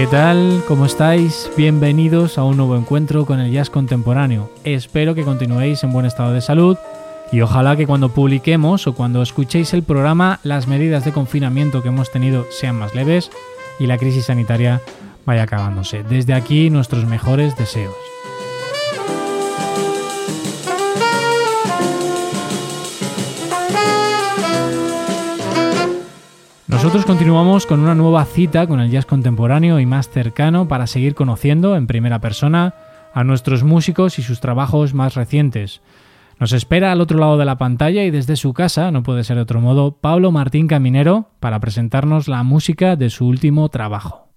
¿Qué tal? ¿Cómo estáis? Bienvenidos a un nuevo encuentro con el jazz contemporáneo. Espero que continuéis en buen estado de salud y ojalá que cuando publiquemos o cuando escuchéis el programa las medidas de confinamiento que hemos tenido sean más leves y la crisis sanitaria vaya acabándose. Desde aquí nuestros mejores deseos. Nosotros continuamos con una nueva cita con el jazz contemporáneo y más cercano para seguir conociendo en primera persona a nuestros músicos y sus trabajos más recientes. Nos espera al otro lado de la pantalla y desde su casa, no puede ser de otro modo, Pablo Martín Caminero para presentarnos la música de su último trabajo.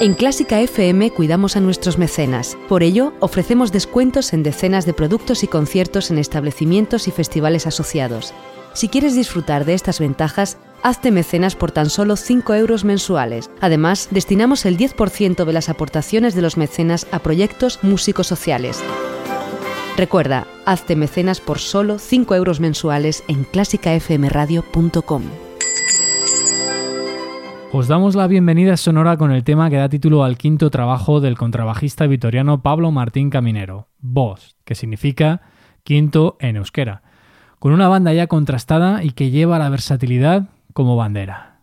En Clásica FM cuidamos a nuestros mecenas. Por ello, ofrecemos descuentos en decenas de productos y conciertos en establecimientos y festivales asociados. Si quieres disfrutar de estas ventajas, hazte mecenas por tan solo 5 euros mensuales. Además, destinamos el 10% de las aportaciones de los mecenas a proyectos músicos sociales. Recuerda, hazte mecenas por solo 5 euros mensuales en clásicafmradio.com. Os damos la bienvenida sonora con el tema que da título al quinto trabajo del contrabajista vitoriano Pablo Martín Caminero, Voz, que significa quinto en euskera, con una banda ya contrastada y que lleva la versatilidad como bandera.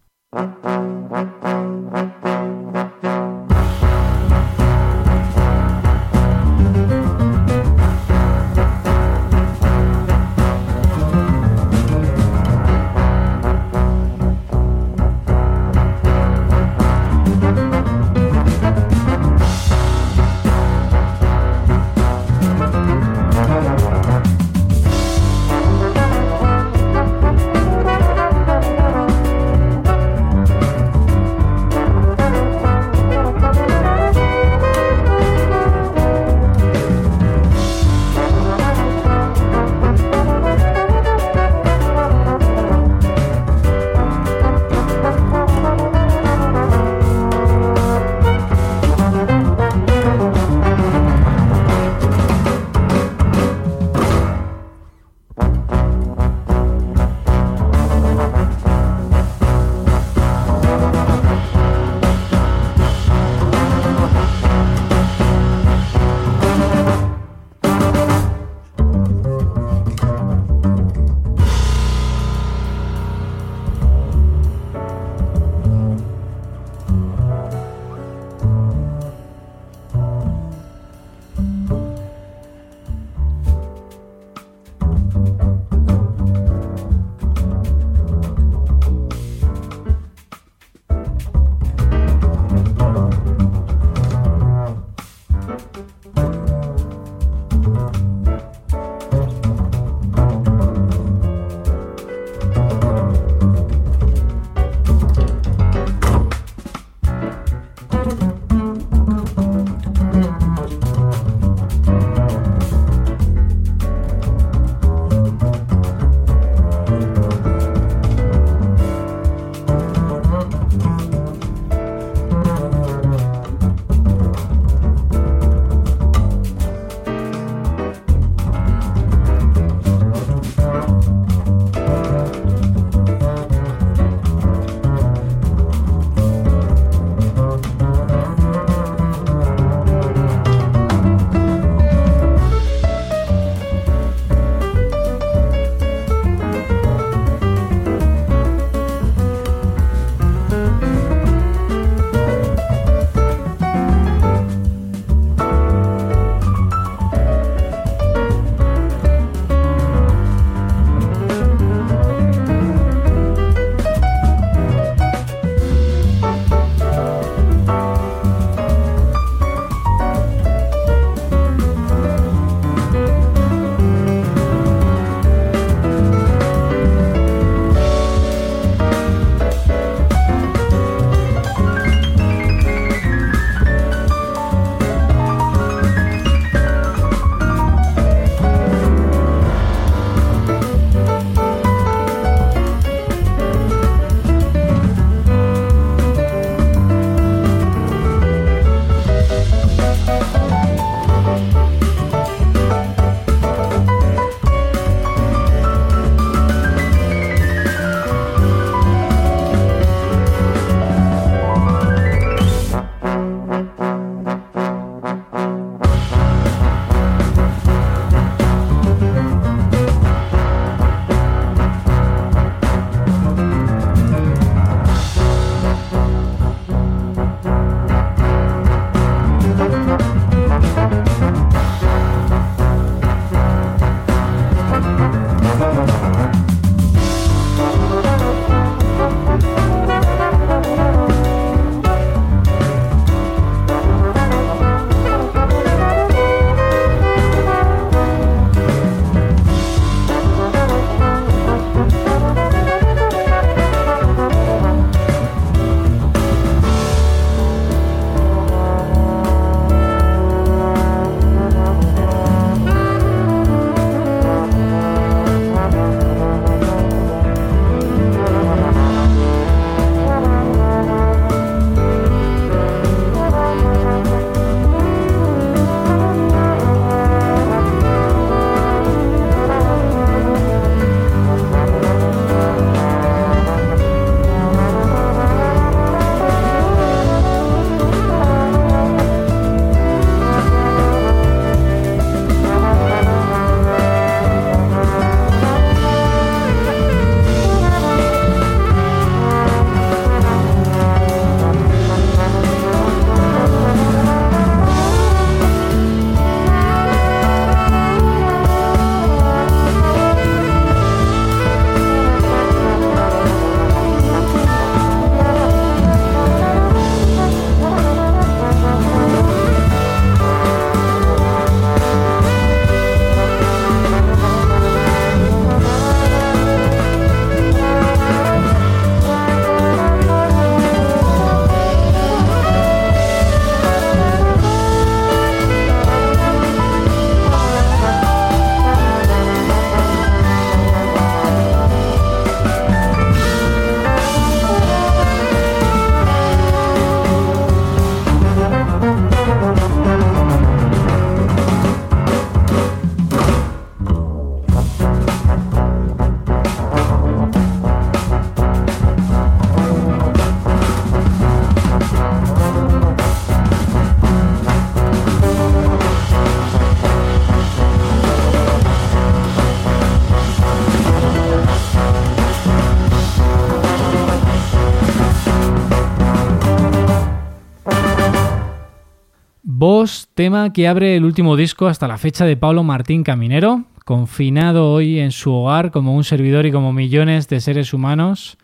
Tema que abre el último disco hasta la fecha de Pablo Martín Caminero, confinado hoy en su hogar como un servidor y como millones de seres humanos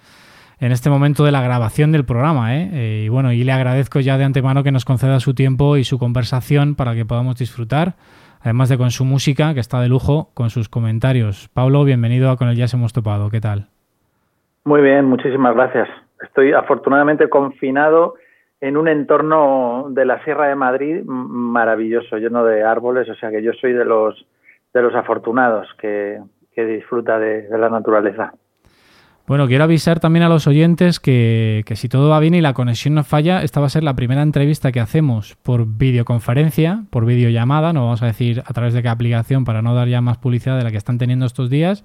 en este momento de la grabación del programa. ¿eh? Eh, y bueno, y le agradezco ya de antemano que nos conceda su tiempo y su conversación para que podamos disfrutar, además de con su música, que está de lujo, con sus comentarios. Pablo, bienvenido a Con el Jazz Hemos Topado. ¿Qué tal? Muy bien, muchísimas gracias. Estoy afortunadamente confinado en un entorno de la Sierra de Madrid maravilloso, lleno de árboles, o sea que yo soy de los de los afortunados que, disfruta de, la naturaleza. Bueno, quiero avisar también a los oyentes que, que, si todo va bien y la conexión no falla, esta va a ser la primera entrevista que hacemos por videoconferencia, por videollamada, no vamos a decir a través de qué aplicación para no dar ya más publicidad de la que están teniendo estos días.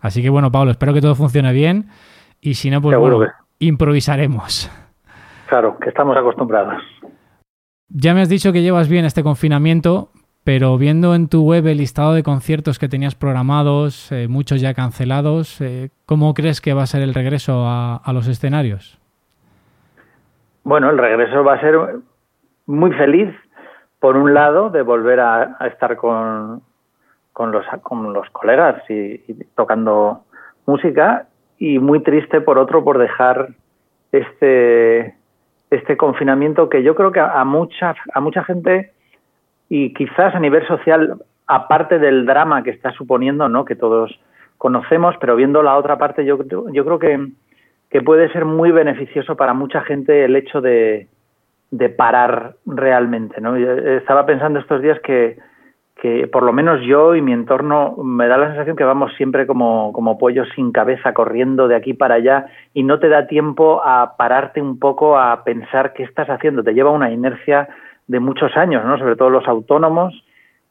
Así que bueno, Pablo, espero que todo funcione bien y si no, pues bueno, improvisaremos. Claro, que estamos acostumbrados. Ya me has dicho que llevas bien este confinamiento, pero viendo en tu web el listado de conciertos que tenías programados, eh, muchos ya cancelados, eh, ¿cómo crees que va a ser el regreso a, los escenarios? Bueno, el regreso va a ser muy feliz, por un lado, de volver a, estar con, con, los, con los colegas y, tocando música, y muy triste, por otro, por dejar este este confinamiento que yo creo que a, mucha, a mucha gente y quizás a nivel social, aparte del drama que está suponiendo, ¿no? que todos conocemos, pero viendo la otra parte, yo, yo creo que, que puede ser muy beneficioso para mucha gente el hecho de, de parar realmente. ¿no? Estaba pensando estos días que, que por lo menos yo y mi entorno me da la sensación que vamos siempre como, como pollos sin cabeza corriendo de aquí para allá y no te da tiempo a pararte un poco a pensar qué estás haciendo. Te lleva una inercia de muchos años, ¿no? Sobre todo los autónomos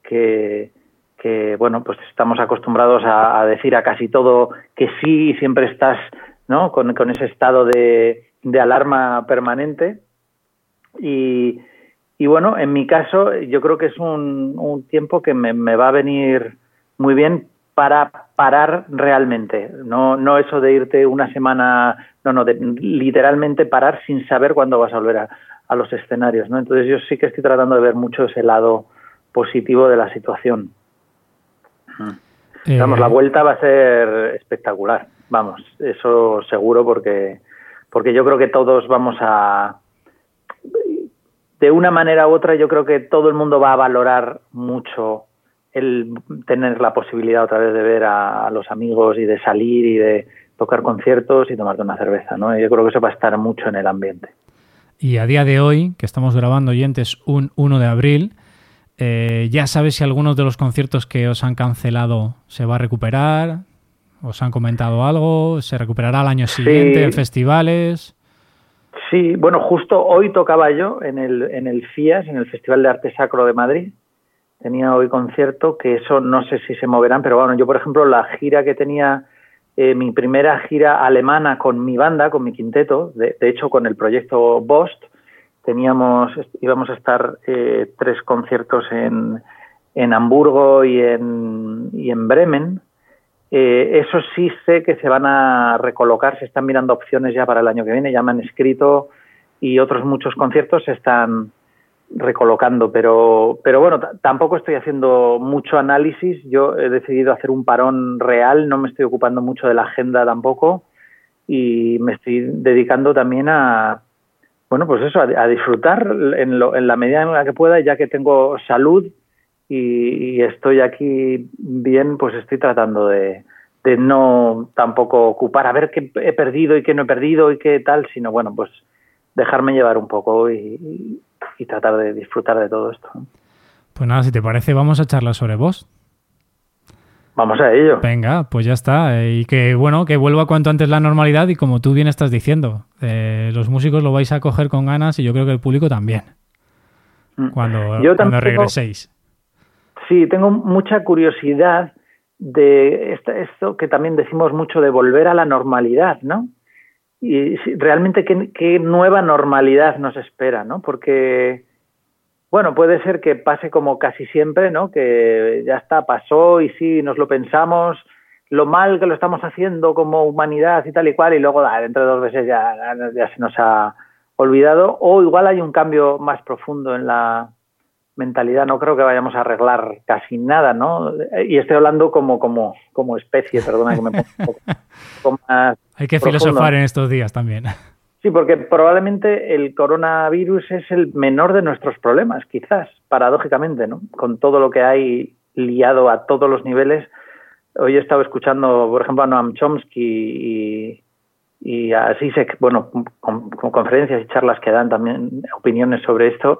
que, que bueno, pues estamos acostumbrados a, decir a casi todo que sí y siempre estás, ¿no? Con, con ese estado de, de alarma permanente y y bueno, en mi caso, yo creo que es un, tiempo que me, va a venir muy bien para parar realmente. No, no eso de irte una semana, no, no, de literalmente parar sin saber cuándo vas a volver a, a los escenarios. ¿no? Entonces yo sí que estoy tratando de ver mucho ese lado positivo de la situación. Eh, vamos, la vuelta va a ser espectacular. Vamos, eso seguro porque, porque yo creo que todos vamos a de una manera u otra yo creo que todo el mundo va a valorar mucho el tener la posibilidad otra vez de ver a, los amigos y de salir y de tocar conciertos y tomarte una cerveza, ¿no? yo creo que eso va a estar mucho en el ambiente. Y a día de hoy, que estamos grabando oyentes un 1 de abril, eh, ¿ya sabes si algunos de los conciertos que os han cancelado se va a recuperar? ¿Os han comentado algo? ¿Se recuperará al año siguiente en festivales? Sí, bueno, justo hoy tocaba yo en el, en el FIAS, en el Festival de Arte Sacro de Madrid. Tenía hoy concierto, que eso no sé si se moverán, pero bueno, yo por ejemplo la gira que tenía, eh, mi primera gira alemana con mi banda, con mi quinteto, de, hecho con el proyecto Bost, teníamos, íbamos a estar eh, tres conciertos en, en Hamburgo y en, y en Bremen, eh, eso sí sé que se van a recolocar, se están mirando opciones ya para el año que viene, ya me han escrito y otros muchos conciertos se están recolocando, pero, pero bueno, tampoco estoy haciendo mucho análisis, yo he decidido hacer un parón real, no me estoy ocupando mucho de la agenda tampoco y me estoy dedicando también a, bueno, pues eso, a, disfrutar en, en la medida en la que pueda, ya que tengo salud y, estoy aquí bien, pues estoy tratando de, no tampoco ocupar a ver qué he perdido y qué no he perdido y qué tal, sino bueno, pues dejarme llevar un poco y, tratar de disfrutar de todo esto. Pues nada, si te parece, vamos a charlar sobre vos. Vamos a ello. Venga, pues ya está. Eh, y que bueno, que vuelva cuanto antes la normalidad y como tú bien estás diciendo, eh, los músicos lo vais a coger con ganas y yo creo que el público también. Mm. Cuando, cuando regreséis. Sí, tengo mucha curiosidad de esto, que también decimos mucho de volver a la normalidad, ¿no? Y realmente qué, nueva normalidad nos espera, ¿no? Porque, bueno, puede ser que pase como casi siempre, ¿no? Que ya está, pasó y sí, nos lo pensamos, lo mal que lo estamos haciendo como humanidad y tal y cual, y luego ah, dentro de dos veces ya, ya se nos ha olvidado, o igual hay un cambio más profundo en la mentalidad no creo que vayamos a arreglar casi nada, ¿no? Y estoy hablando como, como, como especie, perdona que me ponga un poco más Hay que filosofar en estos días también. Sí, porque probablemente el coronavirus es el menor de nuestros problemas, quizás, paradójicamente, ¿no? Con todo lo que hay liado a todos los niveles. Hoy he estado escuchando, por ejemplo, a Noam Chomsky y, y a Sisek, bueno, con, conferencias y charlas que dan también opiniones sobre esto,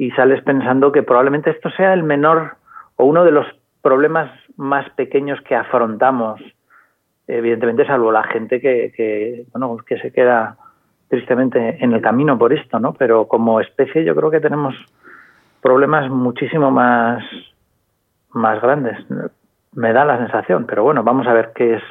y sales pensando que probablemente esto sea el menor o uno de los problemas más pequeños que afrontamos, evidentemente salvo la gente que, que bueno, que se queda tristemente en el camino por esto, ¿no? Pero como especie yo creo que tenemos problemas muchísimo más, más grandes. Me da la sensación, pero bueno, vamos a ver qué es,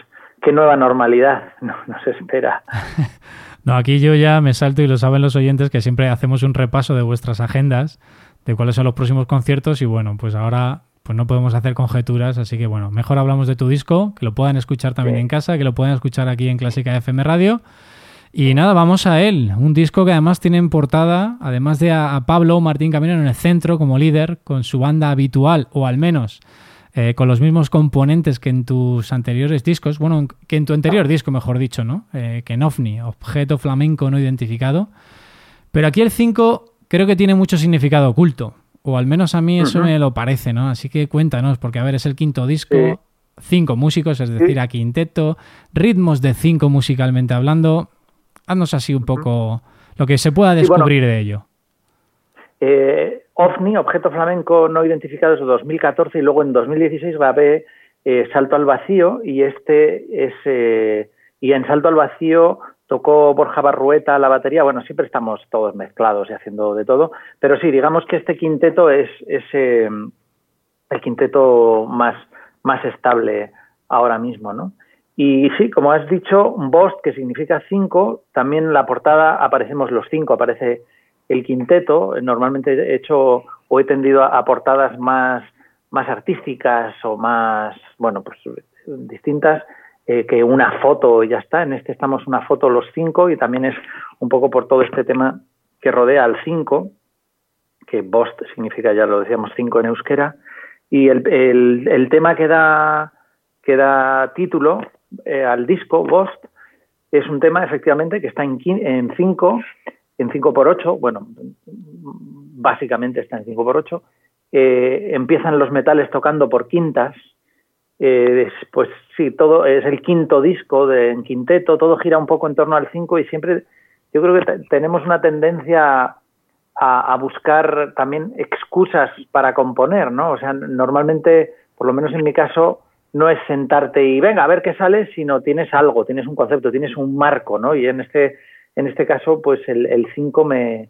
qué nueva normalidad nos espera. No, aquí yo ya me salto y lo saben los oyentes que siempre hacemos un repaso de vuestras agendas, de cuáles son los próximos conciertos y bueno, pues ahora pues no podemos hacer conjeturas, así que bueno, mejor hablamos de tu disco, que lo puedan escuchar también en casa, que lo puedan escuchar aquí en Clásica FM Radio. Y nada, vamos a él. Un disco que además tiene en portada, además de a, Pablo Martín Camino en el centro como líder, con su banda habitual, o al menos eh, con los mismos componentes que en tus anteriores discos, bueno, que en tu anterior disco, mejor dicho, ¿no? Eh, que en OVNI, objeto flamenco no identificado. Pero aquí el 5 creo que tiene mucho significado oculto, o al menos a mí eso me lo parece, ¿no? Así que cuéntanos, porque a ver, es el quinto disco, cinco músicos, es decir, a quinteto, ritmos de cinco musicalmente hablando Haznos así un poco lo que se pueda descubrir de ello. Eh, OVNI, Objeto Flamenco No Identificado, es de 2014 y luego en 2016 grabé eh, Salto al Vacío y este es... Eh, y en Salto al Vacío tocó Borja Barrueta la batería, bueno, siempre estamos todos mezclados y haciendo de todo, pero sí, digamos que este quinteto es, es el quinteto más, más estable ahora mismo, ¿no? Y sí, como has dicho, Bost, que significa cinco, también en la portada aparecemos los cinco, aparece el quinteto. Normalmente he hecho o he tendido a, portadas más, más artísticas o más, bueno, pues distintas eh, que una foto y ya está. En este estamos una foto los cinco y también es un poco por todo este tema que rodea al cinco, que Bost significa, ya lo decíamos, cinco en euskera. Y el, el, tema que da, que da título eh, al disco Ghost es un tema efectivamente que está en 5 en 5 por 8 bueno, básicamente está en 5 por 8 eh, empiezan los metales tocando por quintas eh, pues sí, todo es el quinto disco de, en quinteto, todo gira un poco en torno al 5 y siempre yo creo que tenemos una tendencia a, a, buscar también excusas para componer, ¿no? O sea, normalmente, por lo menos en mi caso, no es sentarte y venga a ver qué sale, sino tienes algo, tienes un concepto, tienes un marco, ¿no? Y en este, en este caso, pues el 5 me,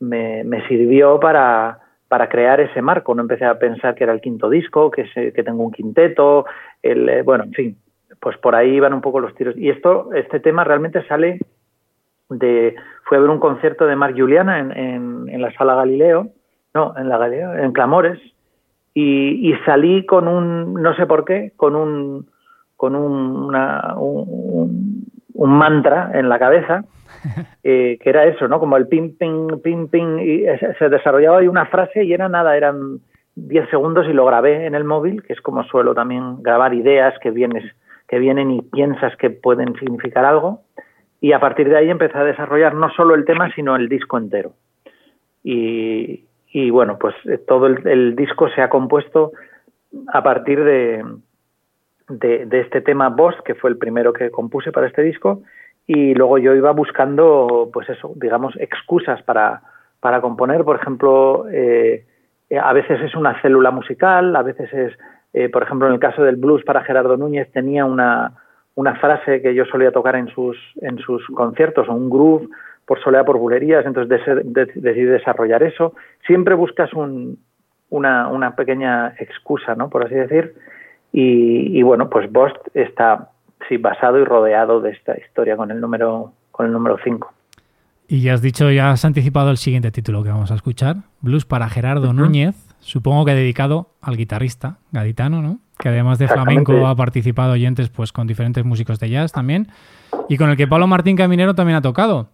me, sirvió para, crear ese marco. No empecé a pensar que era el quinto disco, que, que tengo un quinteto, el, eh, bueno, en fin, pues por ahí van un poco los tiros. Y esto, este tema realmente sale de, fue a ver un concierto de Marc Juliana en, en, en la sala Galileo, no, en la Galileo, en Clamores, y, salí con un, no sé por qué, con un, con un, un, mantra en la cabeza, eh, que era eso, ¿no? Como el ping, ping, ping, ping, y se desarrollaba ahí una frase y era nada, eran 10 segundos y lo grabé en el móvil, que es como suelo también grabar ideas que, vienes, que vienen y piensas que pueden significar algo. Y a partir de ahí empecé a desarrollar no solo el tema, sino el disco entero. Y, y bueno, pues todo el, disco se ha compuesto a partir de, de, este tema Boss, que fue el primero que compuse para este disco, y luego yo iba buscando, pues eso, digamos, excusas para, para componer, por ejemplo, eh, eh, a veces es una célula musical, a veces es, por ejemplo, en el caso del blues para Gerardo Núñez tenía una, una frase que yo solía tocar en sus, en sus conciertos, o un groove, por soledad, por bulerías, entonces decidí desarrollar eso. Siempre buscas una, una, pequeña excusa, ¿no? Por así decir. Y, bueno, pues Bost está sí, basado y rodeado de esta historia con el número con el número 5. Y ya has dicho, ya has anticipado el siguiente título que vamos a escuchar, Blues para Gerardo Núñez, supongo que dedicado al guitarrista gaditano, ¿no? Que además de flamenco ha participado oyentes pues con diferentes músicos de jazz también y con el que Pablo Martín Caminero también ha tocado.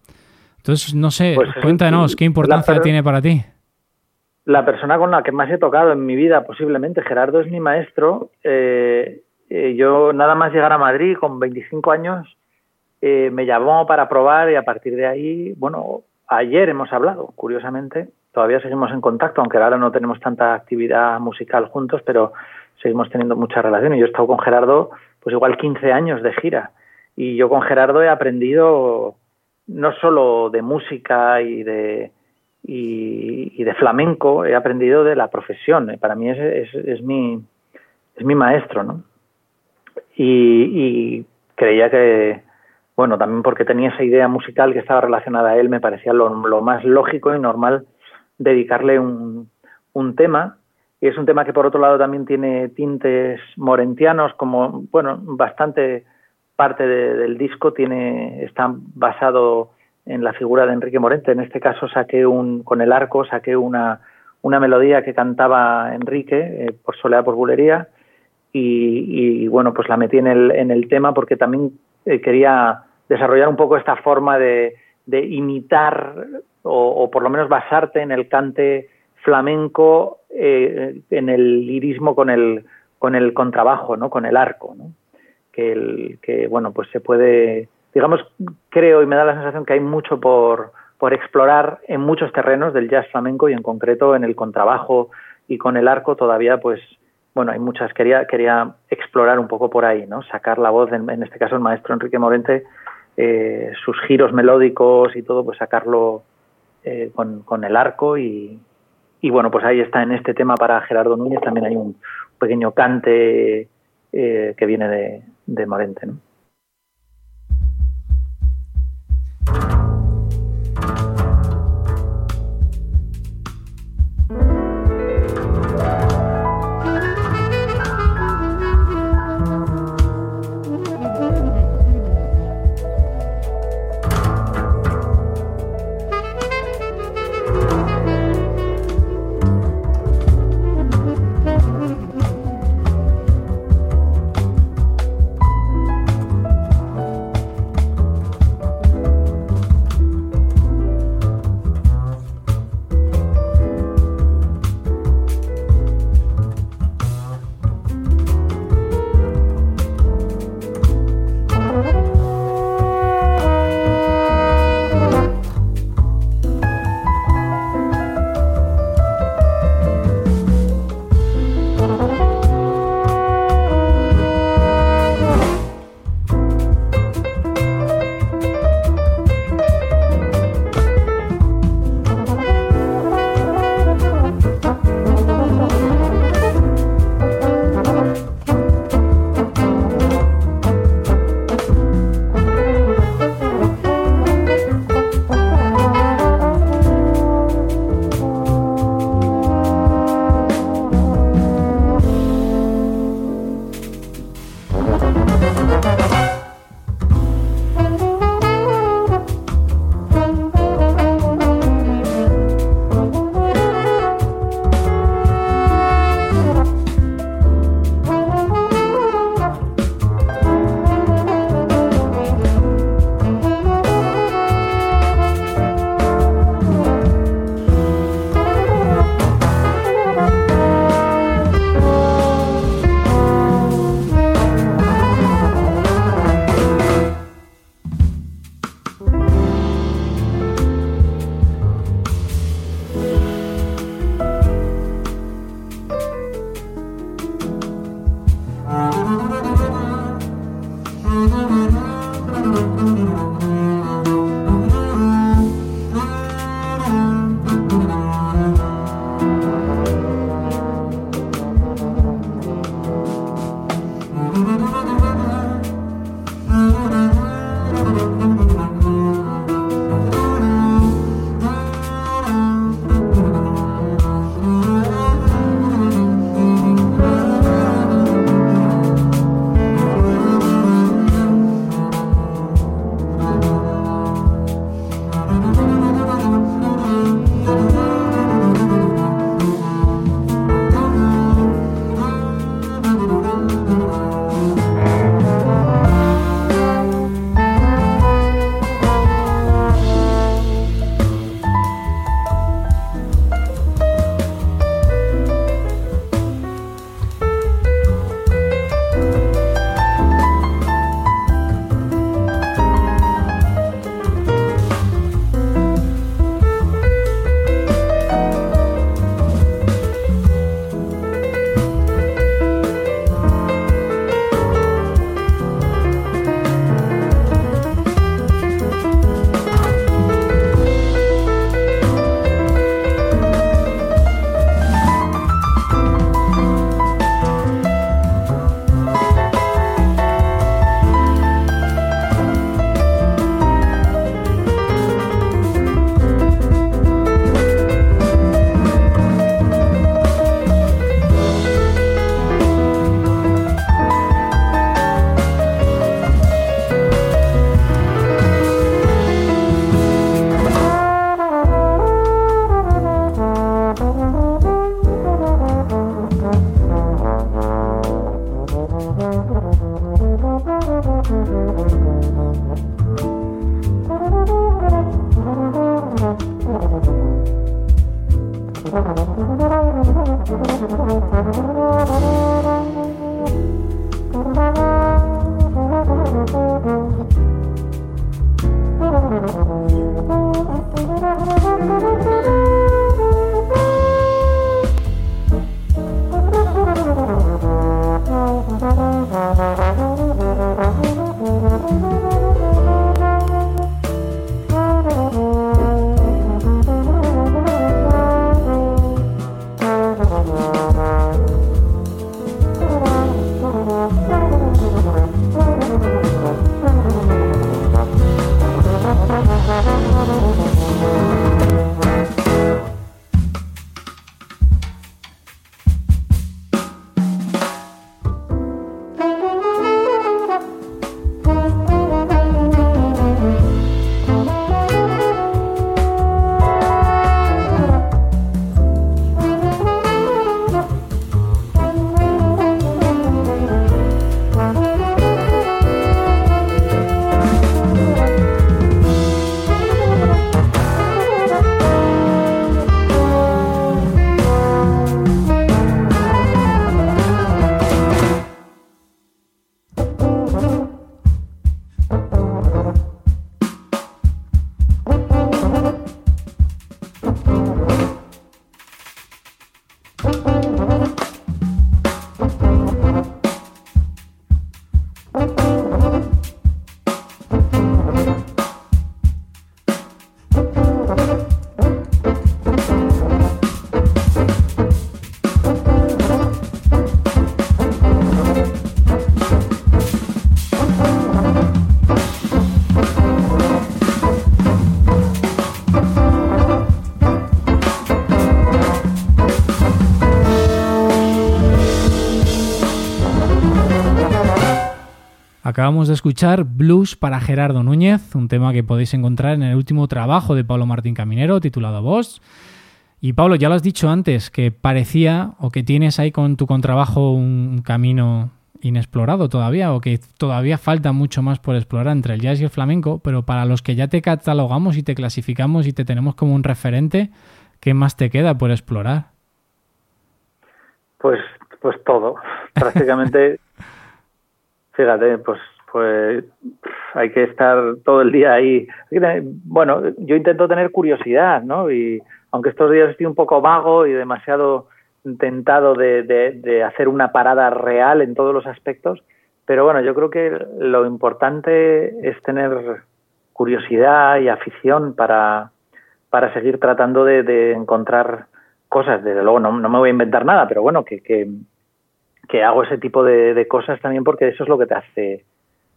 Entonces, no sé, pues cuéntanos, ¿qué importancia tiene para ti? La persona con la que más he tocado en mi vida, posiblemente. Gerardo es mi maestro. Eh, eh, yo nada más llegar a Madrid con 25 años, eh, me llamó para probar y a partir de ahí, bueno, ayer hemos hablado, curiosamente. Todavía seguimos en contacto, aunque ahora no tenemos tanta actividad musical juntos, pero seguimos teniendo mucha relación. Y yo he estado con Gerardo, pues igual 15 años de gira. Y yo con Gerardo he aprendido no solo de música y de, y, de flamenco, he aprendido de la profesión. Para mí es, es, mi, es mi maestro, ¿no? Y, creía que, bueno, también porque tenía esa idea musical que estaba relacionada a él, me parecía lo, lo más lógico y normal dedicarle un, un tema. Y es un tema que por otro lado también tiene tintes morentianos, como, bueno, bastante parte del disco tiene, está basado en la figura de Enrique Morente. En este caso saqué un, con el arco, saqué una, una melodía que cantaba Enrique eh, por Soledad por Bulería y, bueno, pues la metí en el, en el tema porque también eh, quería desarrollar un poco esta forma de, de imitar o, por lo menos basarte en el cante flamenco, eh, en el lirismo con el, con el contrabajo, ¿no? con el arco, que, el, que bueno, pues se puede digamos, creo y me da la sensación que hay mucho por, por explorar en muchos terrenos del jazz flamenco y en concreto en el contrabajo y con el arco todavía pues bueno hay muchas quería quería explorar un poco por ahí no sacar la voz en, este caso el maestro Enrique Morente eh, sus giros melódicos y todo pues sacarlo eh, con, con, el arco y, y bueno pues ahí está en este tema para Gerardo Núñez también hay un pequeño cante eh, que viene de, de Morente ¿no? Acabamos de escuchar Blues para Gerardo Núñez, un tema que podéis encontrar en el último trabajo de Pablo Martín Caminero titulado Voz. Y Pablo, ya lo has dicho antes, que parecía o que tienes ahí con tu contrabajo un camino inexplorado todavía o que todavía falta mucho más por explorar entre el jazz y el flamenco, pero para los que ya te catalogamos y te clasificamos y te tenemos como un referente, ¿qué más te queda por explorar? Pues, pues todo. Prácticamente, fíjate, pues, pues hay que estar todo el día ahí. Bueno, yo intento tener curiosidad, ¿no? Y aunque estos días estoy un poco vago y demasiado tentado de, de, hacer una parada real en todos los aspectos, pero bueno, yo creo que lo importante es tener curiosidad y afición para, para seguir tratando de, de encontrar cosas. Desde luego no, no, me voy a inventar nada, pero bueno, que, que, que hago ese tipo de, de, cosas también porque eso es lo que te hace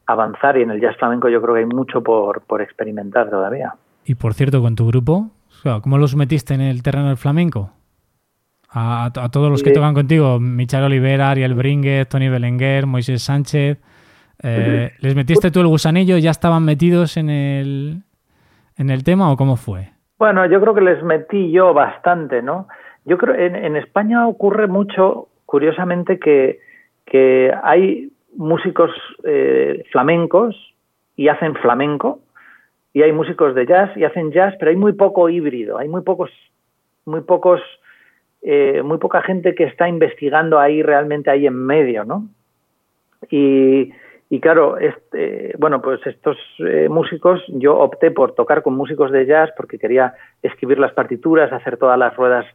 avanzar y en el jazz flamenco yo creo que hay mucho por, por experimentar todavía. Y por cierto, con tu grupo, ¿cómo los metiste en el terreno del flamenco? A, todos los que tocan contigo, Michal Olivera, Ariel Bringuez, Tony Belenguer, Moisés Sánchez. Eh, ¿Les metiste tú el gusanillo? ¿Ya estaban metidos en el, en el tema o cómo fue? Bueno, yo creo que les metí yo bastante, ¿no? Yo creo en, en España ocurre mucho, curiosamente, que, hay músicos eh, flamencos y hacen flamenco, y hay músicos de jazz y hacen jazz, pero hay muy poco híbrido, hay muy pocos, muy pocos eh, muy poca gente que está investigando ahí realmente ahí en medio, ¿no? Y, y claro, este, bueno, pues estos eh, músicos, yo opté por tocar con músicos de jazz porque quería escribir las partituras, hacer todas las ruedas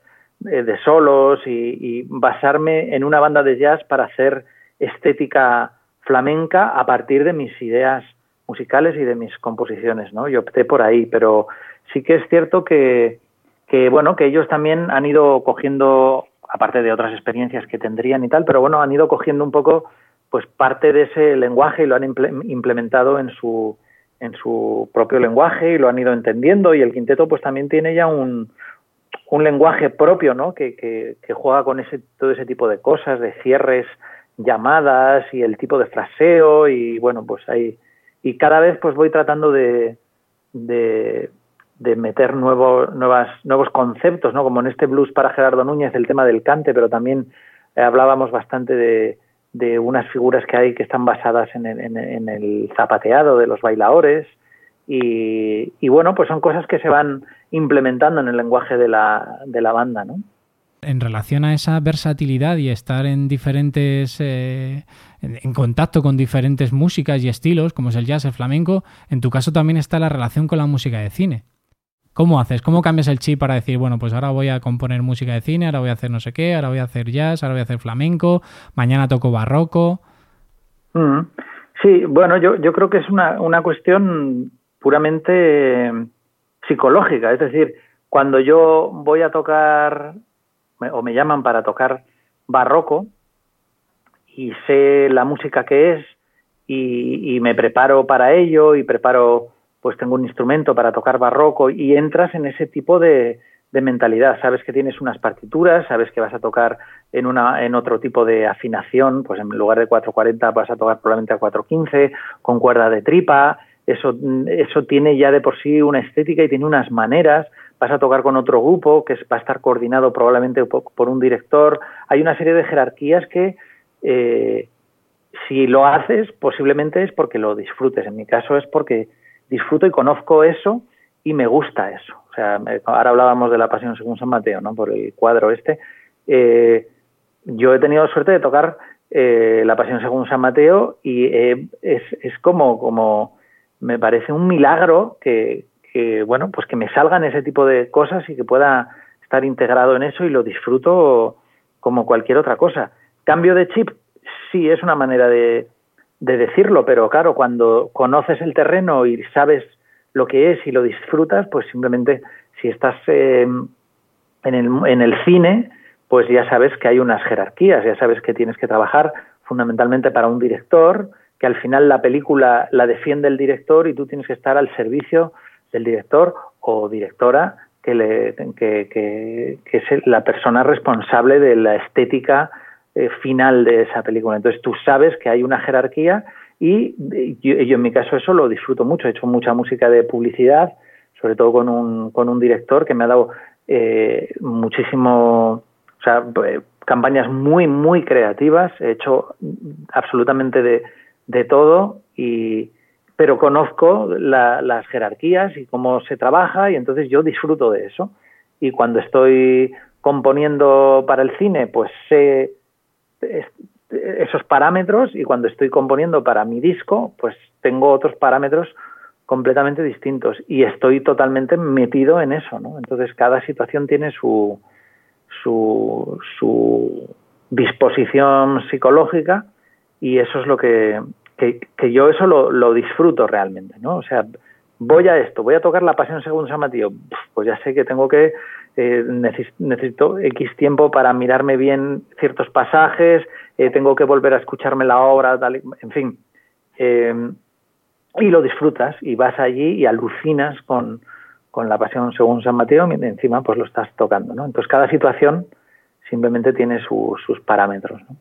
eh, de solos y, y, basarme en una banda de jazz para hacer estética flamenca a partir de mis ideas musicales y de mis composiciones, ¿no? Yo opté por ahí, pero sí que es cierto que, que bueno, que ellos también han ido cogiendo, aparte de otras experiencias que tendrían y tal, pero bueno, han ido cogiendo un poco pues parte de ese lenguaje y lo han implementado en su en su propio lenguaje y lo han ido entendiendo y el quinteto pues también tiene ya un, un lenguaje propio, ¿no? Que, que, que juega con ese todo ese tipo de cosas, de cierres, llamadas y el tipo de fraseo y bueno, pues ahí y cada vez pues voy tratando de, de de meter nuevos nuevas, nuevos conceptos, ¿no? Como en este blues para Gerardo Núñez, el tema del cante, pero también eh, hablábamos bastante de, de, unas figuras que hay que están basadas en el, en, el zapateado de los bailadores y, y, bueno, pues son cosas que se van implementando en el lenguaje de la, de la banda, ¿no? En relación a esa versatilidad y estar en diferentes eh, en contacto con diferentes músicas y estilos, como es el jazz, el flamenco, en tu caso también está la relación con la música de cine. ¿Cómo haces? ¿Cómo cambias el chip para decir, bueno, pues ahora voy a componer música de cine, ahora voy a hacer no sé qué, ahora voy a hacer jazz, ahora voy a hacer flamenco, mañana toco barroco? Mm. Sí, bueno, yo, yo creo que es una, una cuestión puramente psicológica, es decir, cuando yo voy a tocar o me llaman para tocar barroco y sé la música que es y, me preparo para ello y preparo pues tengo un instrumento para tocar barroco y entras en ese tipo de, de mentalidad. Sabes que tienes unas partituras, sabes que vas a tocar en, una, en otro tipo de afinación, pues en lugar de 440 vas a tocar probablemente a 415, con cuerda de tripa, eso, eso tiene ya de por sí una estética y tiene unas maneras, vas a tocar con otro grupo que va a estar coordinado probablemente por un director, hay una serie de jerarquías que eh, si lo haces posiblemente es porque lo disfrutes, en mi caso es porque disfruto y conozco eso y me gusta eso. O sea, ahora hablábamos de la Pasión según San Mateo, ¿no? Por el cuadro este. Eh, yo he tenido suerte de tocar eh, la Pasión según San Mateo y es, es como, como, me parece un milagro que, bueno, pues que me salgan ese tipo de cosas y que pueda estar integrado en eso y lo disfruto como cualquier otra cosa. Cambio de chip, sí, es una manera de, de decirlo, pero claro, cuando conoces el terreno y sabes lo que es y lo disfrutas, pues simplemente si estás eh, en, el, en el cine, pues ya sabes que hay unas jerarquías, ya sabes que tienes que trabajar fundamentalmente para un director, que al final la película la defiende el director y tú tienes que estar al servicio del director o directora que, le, que, que, es la persona responsable de la estética eh, final de esa película. Entonces tú sabes que hay una jerarquía y yo, en mi caso eso lo disfruto mucho. He hecho mucha música de publicidad, sobre todo con un, con un director que me ha dado eh, muchísimo, o sea, eh, campañas muy, muy creativas. He hecho absolutamente de, de todo y pero conozco las jerarquías y cómo se trabaja y entonces yo disfruto de eso. Y cuando estoy componiendo para el cine, pues sé esos parámetros y cuando estoy componiendo para mi disco, pues tengo otros parámetros completamente distintos y estoy totalmente metido en eso, ¿no? Entonces cada situación tiene su, su, su disposición psicológica y eso es lo que, que, yo eso lo, lo, disfruto realmente, ¿no? O sea, voy a esto, voy a tocar la Pasión según San Mateo, pues ya sé que tengo que, eh, necesito X tiempo para mirarme bien ciertos pasajes, eh, tengo que volver a escucharme la obra, tal, en fin. Eh, y lo disfrutas y vas allí y alucinas con, con la Pasión según San Mateo y encima pues lo estás tocando, ¿no? Entonces cada situación simplemente tiene sus parámetros, ¿no?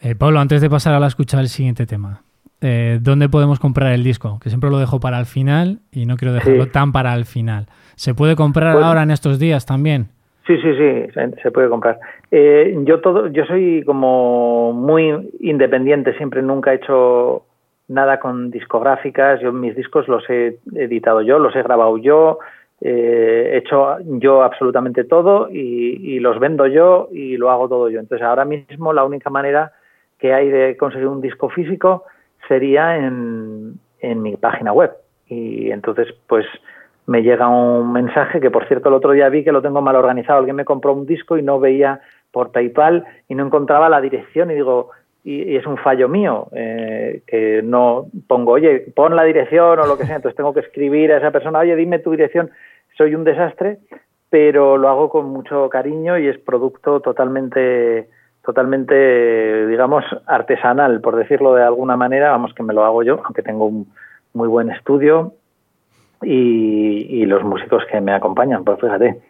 Eh, Pablo, antes de pasar a la escucha del siguiente tema, eh, ¿dónde podemos comprar el disco? Que siempre lo dejo para el final y no quiero dejarlo tan para el final. ¿Se puede comprar pues ahora en estos días también? Sí, sí, sí, se, puede comprar. Eh, yo todo, yo soy como muy independiente, siempre nunca he hecho nada con discográficas. Yo mis discos los he editado yo, los he grabado yo, eh, he hecho yo absolutamente todo y, y, los vendo yo y lo hago todo yo. Entonces ahora mismo la única manera que hay de conseguir un disco físico sería en, en mi página web. Y entonces, pues me llega un mensaje que, por cierto, el otro día vi que lo tengo mal organizado. Alguien me compró un disco y no veía por PayPal y no encontraba la dirección y digo, y, es un fallo mío, eh, que no pongo, oye, pon la dirección o lo que sea, entonces tengo que escribir a esa persona, oye, dime tu dirección, soy un desastre, pero lo hago con mucho cariño y es producto totalmente totalmente, digamos, artesanal, por decirlo de alguna manera, vamos que me lo hago yo, aunque tengo un muy buen estudio y, los músicos que me acompañan, pues fíjate,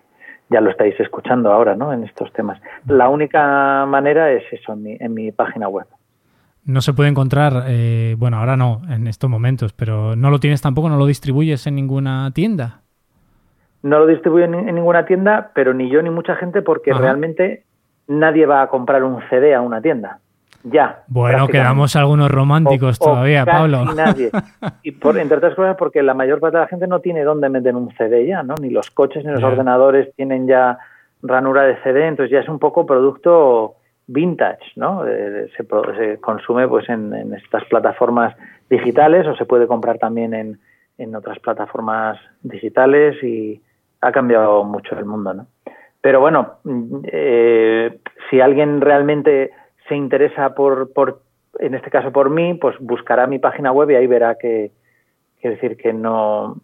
ya lo estáis escuchando ahora, ¿no? En estos temas. La única manera es eso, en mi, en mi página web. No se puede encontrar, eh, bueno, ahora no, en estos momentos, pero no lo tienes tampoco, no lo distribuyes en ninguna tienda. No lo distribuyo en, ninguna tienda, pero ni yo ni mucha gente, porque realmente nadie va a comprar un CD a una tienda. Ya. Bueno, quedamos algunos románticos todavía, Pablo. Nadie. Y por, entre otras cosas porque la mayor parte de la gente no tiene dónde meter un CD ya, ¿no? Ni los coches ni los ordenadores tienen ya ranura de CD, entonces ya es un poco producto vintage, ¿no? se, se, consume pues en, en, estas plataformas digitales o se puede comprar también en, en otras plataformas digitales y ha cambiado mucho el mundo, ¿no? Pero bueno, eh, si alguien realmente se interesa por, por, en este caso por mí, pues buscará mi página web y ahí verá que, que decir que no,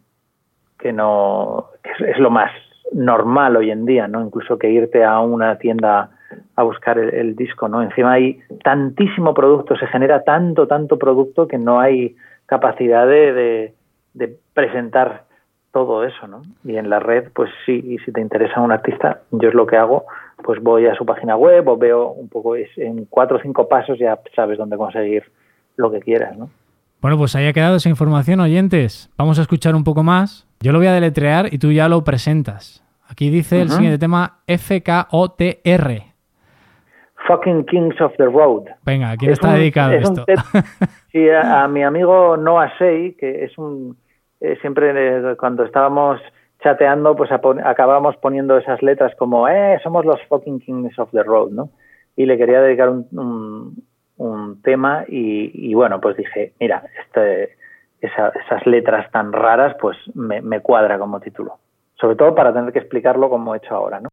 que no, es, lo más normal hoy en día, ¿no? Incluso que irte a una tienda a buscar el, disco, ¿no? Encima hay tantísimo producto, se genera tanto, tanto producto que no hay capacidad de presentar todo eso, ¿no? Y en la red, pues sí, y si te interesa un artista, yo es lo que hago, pues voy a su página web o veo un poco, en cuatro o cinco pasos ya sabes dónde conseguir lo que quieras, ¿no? Bueno, pues ahí ha quedado esa información, oyentes. Vamos a escuchar un poco más. Yo lo voy a deletrear y tú ya lo presentas. Aquí dice el siguiente tema FKOTR. Fucking Kings of the Road. Venga, ¿a quién está dedicado esto? sí, a, a, mi amigo Noah Shea, que es un eh, siempre eh, cuando estábamos chateando, pues acabábamos poniendo esas letras como, eh, somos los fucking kings of the road, ¿no? Y le quería dedicar un, un, tema y, bueno, pues dije, mira, este, esas letras tan raras, pues me, me cuadra como título. Sobre todo para tener que explicarlo como he hecho ahora, ¿no?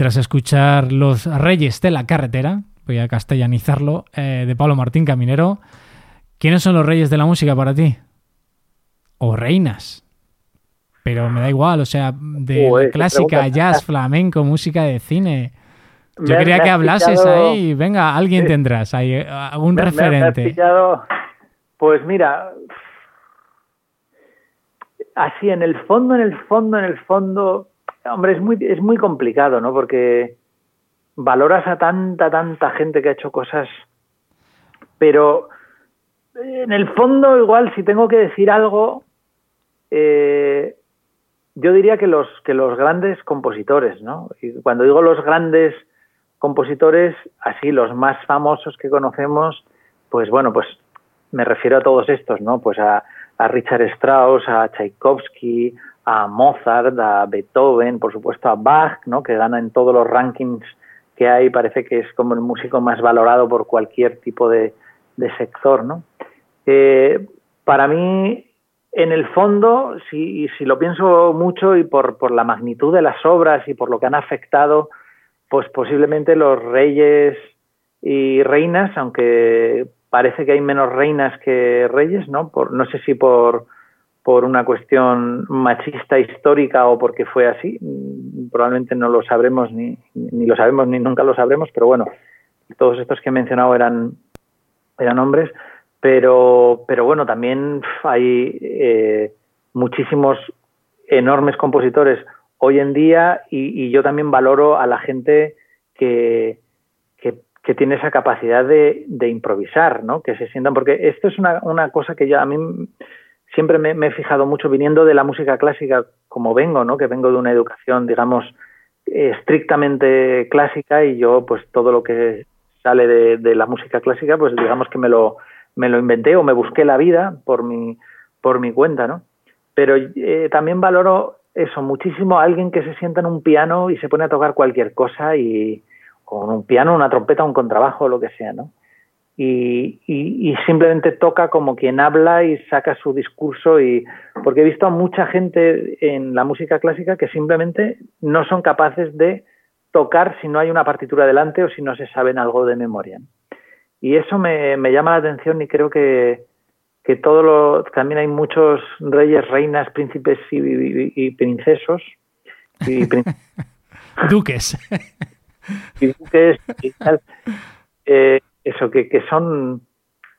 Tras escuchar Los Reyes de la Carretera, voy a castellanizarlo, eh, de Pablo Martín Caminero, ¿quiénes son los reyes de la música para ti? ¿O reinas? Pero me da igual, o sea, de clásica, jazz, flamenco, música de cine. Yo quería que hablases ahí, venga, alguien tendrás, ahí, algún referente. Pues mira, así en el fondo, en el fondo, en el fondo, hombre, es muy, es muy complicado, ¿no? Porque valoras a tanta, tanta gente que ha hecho cosas, pero en el fondo, igual, si tengo que decir algo, eh, yo diría que los, que los grandes compositores, ¿no? Y cuando digo los grandes compositores, así los más famosos que conocemos, pues bueno, pues me refiero a todos estos, ¿no? Pues a, a Richard Strauss, a Tchaikovsky, a Mozart, a Beethoven, por supuesto a Bach, ¿no? Que gana en todos los rankings que hay, parece que es como el músico más valorado por cualquier tipo de, de sector, ¿no? Eh, para mí en el fondo, si, si lo pienso mucho y por, por la magnitud de las obras y por lo que han afectado, pues posiblemente los reyes y reinas, aunque parece que hay menos reinas que reyes, ¿no? Por, no sé si por, por una cuestión machista histórica o porque fue así, probablemente no lo sabremos ni, ni lo sabemos ni nunca lo sabremos, pero bueno, todos estos que he mencionado eran, eran hombres pero, pero bueno, también hay eh, muchísimos enormes compositores hoy en día y, yo también valoro a la gente que, que, tiene esa capacidad de, de, improvisar, ¿no? Que se sientan, porque esto es una, una cosa que ya a mí siempre me, he fijado mucho viniendo de la música clásica como vengo, ¿no? Que vengo de una educación, digamos, estrictamente clásica y yo, pues todo lo que sale de, de la música clásica, pues digamos que me lo me lo inventé o me busqué la vida por mi, por mi cuenta, ¿no? Pero eh, también valoro eso muchísimo a alguien que se sienta en un piano y se pone a tocar cualquier cosa y con un piano, una trompeta, un contrabajo, lo que sea, ¿no? Y, y, simplemente toca como quien habla y saca su discurso y porque he visto a mucha gente en la música clásica que simplemente no son capaces de tocar si no hay una partitura delante o si no se saben algo de memoria. Y eso me, me llama la atención y creo que, que todo lo, también hay muchos reyes, reinas, príncipes y, princesos. Y duques. y duques y tal. Eh, eso, que, que son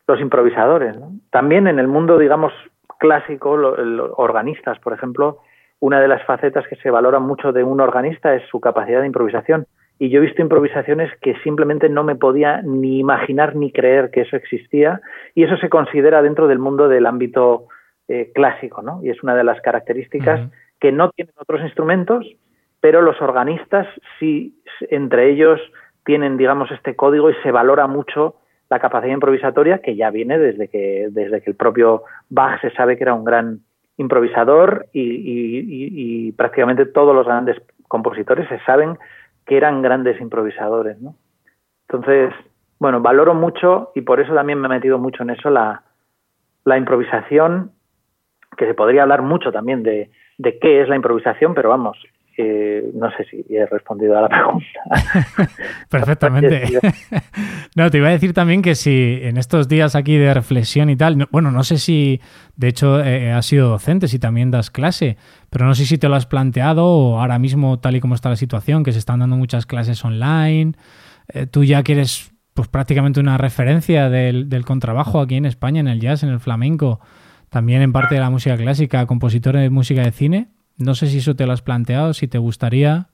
los improvisadores. ¿no? También en el mundo, digamos, clásico, los organistas, por ejemplo, una de las facetas que se valora mucho de un organista es su capacidad de improvisación y yo he visto improvisaciones que simplemente no me podía ni imaginar ni creer que eso existía y eso se considera dentro del mundo del ámbito eh, clásico, ¿no? Y es una de las características que no tienen otros instrumentos, pero los organistas sí, entre ellos tienen, digamos, este código y se valora mucho la capacidad improvisatoria que ya viene desde que, desde que el propio Bach se sabe que era un gran improvisador y, prácticamente todos los grandes compositores se saben que eran grandes improvisadores, ¿no? Entonces, bueno, valoro mucho y por eso también me he metido mucho en eso la, la improvisación, que se podría hablar mucho también de qué es la improvisación, pero vamos, no sé si he respondido a la pregunta. Perfectamente. no, te iba a decir también que si en estos días aquí de reflexión y tal, bueno, no sé si de hecho eh, has sido docente, si también das clase, pero no sé si te lo has planteado o ahora mismo tal y como está la situación, que se están dando muchas clases online, eh, tú ya que eres pues prácticamente una referencia del, del contrabajo aquí en España, en el jazz, en el flamenco, también en parte de la música clásica, compositor de música de cine. No sé si eso te lo has planteado, si te gustaría.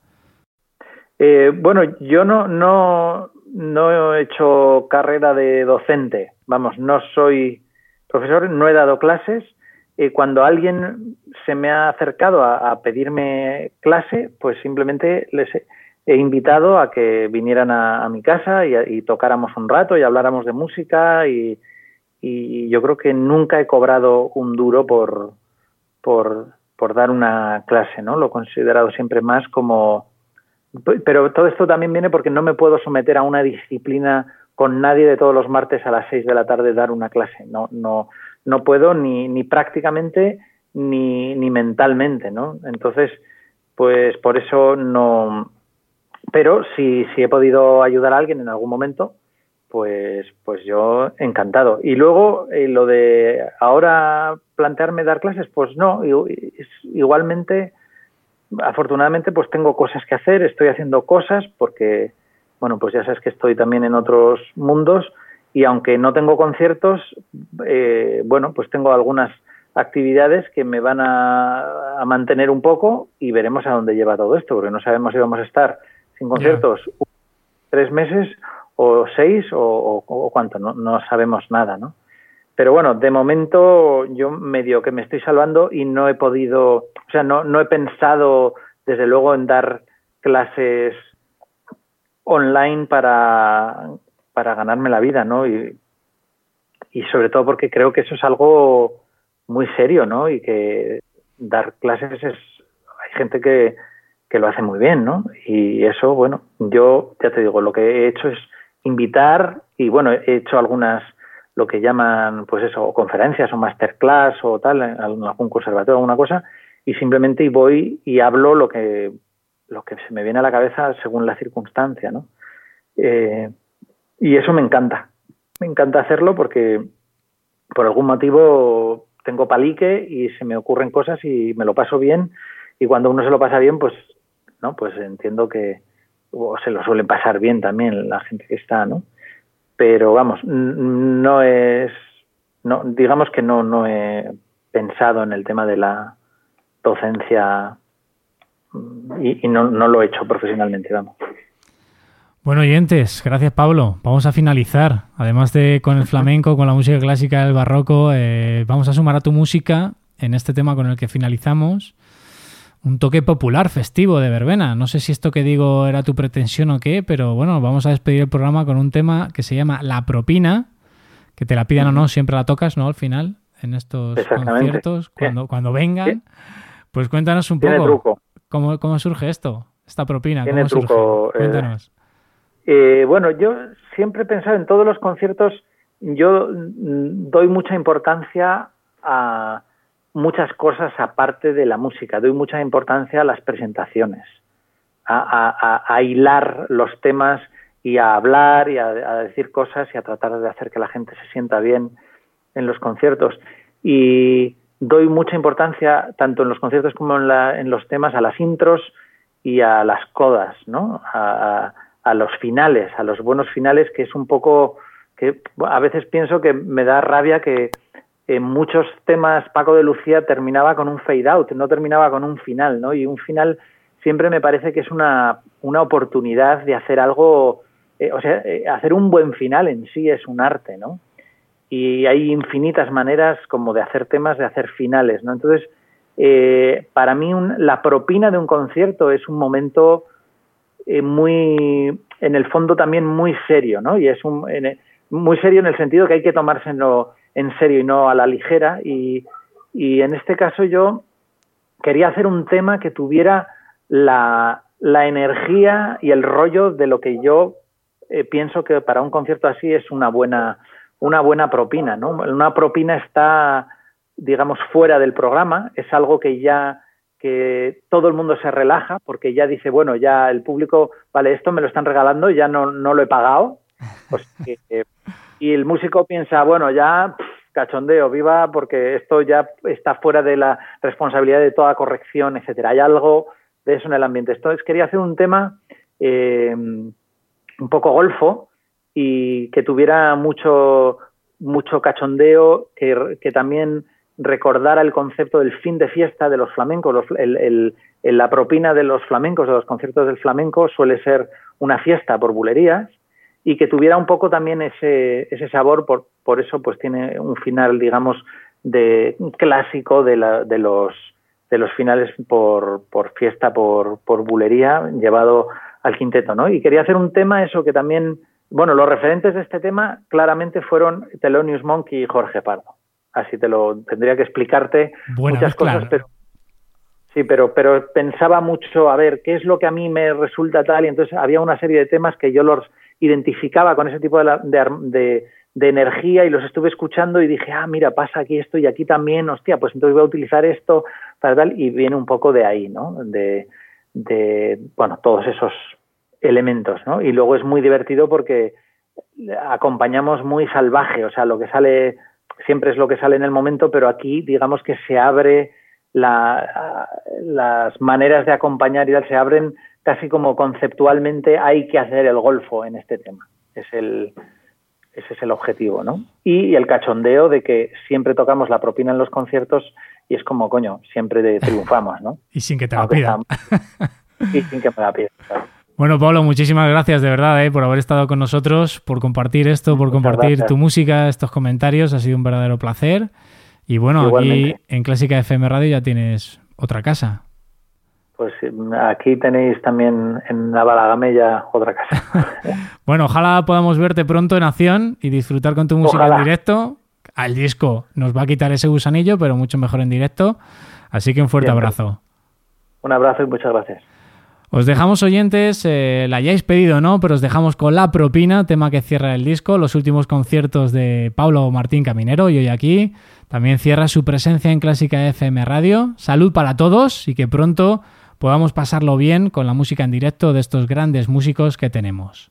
Eh, bueno, yo no, no, no he hecho carrera de docente. Vamos, no soy profesor, no he dado clases. Eh, cuando alguien se me ha acercado a, pedirme clase, pues simplemente les he, invitado a que vinieran a, mi casa y, tocáramos un rato y habláramos de música y, y, yo creo que nunca he cobrado un duro por, por, por dar una clase, ¿no? Lo he considerado siempre más como... Pero todo esto también viene porque no me puedo someter a una disciplina con nadie de todos los martes a las seis de la tarde dar una clase. No, no, no puedo ni, ni prácticamente ni, ni mentalmente, ¿no? Entonces, pues por eso no, pero si, si he podido ayudar a alguien en algún momento, pues, pues yo encantado. Y luego eh, lo de ahora plantearme dar clases, pues no, igualmente, afortunadamente, pues tengo cosas que hacer, estoy haciendo cosas porque, bueno, pues ya sabes que estoy también en otros mundos y aunque no tengo conciertos, eh, bueno, pues tengo algunas actividades que me van a, mantener un poco y veremos a dónde lleva todo esto, porque no sabemos si vamos a estar sin conciertos tres meses o seis o, cuánto, no, no, sabemos nada, ¿no? Pero bueno, de momento yo medio que me estoy salvando y no he podido, o sea, no, no he pensado desde luego en dar clases online para, para ganarme la vida, ¿no? Y, y sobre todo porque creo que eso es algo muy serio, ¿no? Y que dar clases es, hay gente que, que lo hace muy bien, ¿no? Y eso, bueno, yo ya te digo, lo que he hecho es invitar y bueno, he hecho algunas lo que llaman pues eso, conferencias o masterclass o tal, en algún conservatorio, alguna cosa, y simplemente voy y hablo lo que lo que se me viene a la cabeza según la circunstancia, ¿no? Eh, y eso me encanta, me encanta hacerlo porque por algún motivo tengo palique y se me ocurren cosas y me lo paso bien y cuando uno se lo pasa bien, pues no, pues entiendo que o se lo suelen pasar bien también la gente que está, ¿no? Pero vamos, no es, no, digamos que no, no he pensado en el tema de la docencia y, y no, no lo he hecho profesionalmente, vamos. Bueno, oyentes, gracias Pablo. Vamos a finalizar. Además de con el flamenco, con la música clásica del barroco, eh, vamos a sumar a tu música en este tema con el que finalizamos un toque popular, festivo de verbena. No sé si esto que digo era tu pretensión o qué, pero bueno, vamos a despedir el programa con un tema que se llama La propina, que te la pidan o no, siempre la tocas, ¿no? Al final, en estos conciertos, cuando, cuando vengan. Pues cuéntanos un poco cómo, cómo surge esto, esta propina. ¿Cómo surge? Eh, cuéntanos. Eh, bueno, yo siempre he pensado en todos los conciertos, yo doy mucha importancia a muchas cosas aparte de la música, doy mucha importancia a las presentaciones, a, hilar los temas y a hablar y a, decir cosas y a tratar de hacer que la gente se sienta bien en los conciertos. Y doy mucha importancia tanto en los conciertos como en, en los temas a las intros y a las codas, ¿no? A, a los finales, a los buenos finales, que es un poco que a veces pienso que me da rabia que en muchos temas Paco de Lucía terminaba con un fade out, no terminaba con un final, ¿no? Y un final siempre me parece que es una, una oportunidad de hacer algo, eh, o sea, eh, hacer un buen final en sí es un arte, ¿no? Y hay infinitas maneras como de hacer temas, de hacer finales, ¿no? Entonces, eh, para mí la propina de un concierto es un momento eh, muy, en el fondo también muy serio, ¿no? Y es un, muy serio en el sentido que hay que tomárselo en serio y no a la ligera. Y, y en este caso yo quería hacer un tema que tuviera la, la energía y el rollo de lo que yo eh, pienso que para un concierto así es una buena, una buena propina, ¿no? Una propina está, digamos, fuera del programa, es algo que ya que todo el mundo se relaja porque ya dice, bueno, ya el público, vale, esto me lo están regalando, ya no, no lo he pagado. Pues, eh, y el músico piensa, bueno, ya cachondeo, viva, porque esto ya está fuera de la responsabilidad de toda corrección, etcétera. Hay algo de eso en el ambiente. Entonces quería hacer un tema eh, un poco golfo y que tuviera mucho, mucho cachondeo, que, también recordara el concepto del fin de fiesta de los flamencos. la propina de los flamencos, de los conciertos del flamenco, suele ser una fiesta por bulerías y que tuviera un poco también ese, ese sabor, por, por eso pues tiene un final, digamos, de clásico de, la, de, los, de los finales por, por fiesta, por, por bulería, llevado al quinteto, ¿no? Y quería hacer un tema, eso que también, bueno, los referentes de este tema claramente fueron Thelonious Monk y Jorge Pardo. Así te lo tendría que explicarte muchas cosas, pero sí, pero pero pensaba mucho a ver qué es lo que a mí me resulta tal y entonces había una serie de temas que yo los identificaba con ese tipo de, de, de, energía y los estuve escuchando y dije, ah, mira, pasa aquí esto y aquí también, hostia, pues entonces voy a utilizar esto para tal y viene un poco de ahí, ¿no? De, de bueno, todos esos elementos, ¿no? Y luego es muy divertido porque acompañamos muy salvaje, o sea, lo que sale siempre es lo que sale en el momento, pero aquí digamos que se abre la, las maneras de acompañar y se abren casi como conceptualmente hay que hacer el golfo en este tema. Es el, ese es el objetivo, ¿no? Y, el cachondeo de que siempre tocamos la propina en los conciertos y es como, coño, siempre triunfamos, ¿no? y sin que te la pidan. y sin que me la pidan, bueno, Pablo, muchísimas gracias de verdad eh, por haber estado con nosotros, por compartir esto, por compartir tu música, estos comentarios. Ha sido un verdadero placer. Y bueno, aquí en Clásica FM Radio ya tienes otra casa. Pues aquí tenéis también en Navalagamella otra casa. bueno, ojalá podamos verte pronto en acción y disfrutar con tu música en directo. Al disco nos va a quitar ese gusanillo, pero mucho mejor en directo. Así que un fuerte abrazo. Un abrazo y muchas gracias. Os dejamos oyentes, eh, la hayáis pedido no, pero os dejamos con La Propina, tema que cierra el disco, los últimos conciertos de Pablo Martín Caminero y hoy aquí. También cierra su presencia en Clásica FM Radio. Salud para todos y que pronto podamos pasarlo bien con la música en directo de estos grandes músicos que tenemos.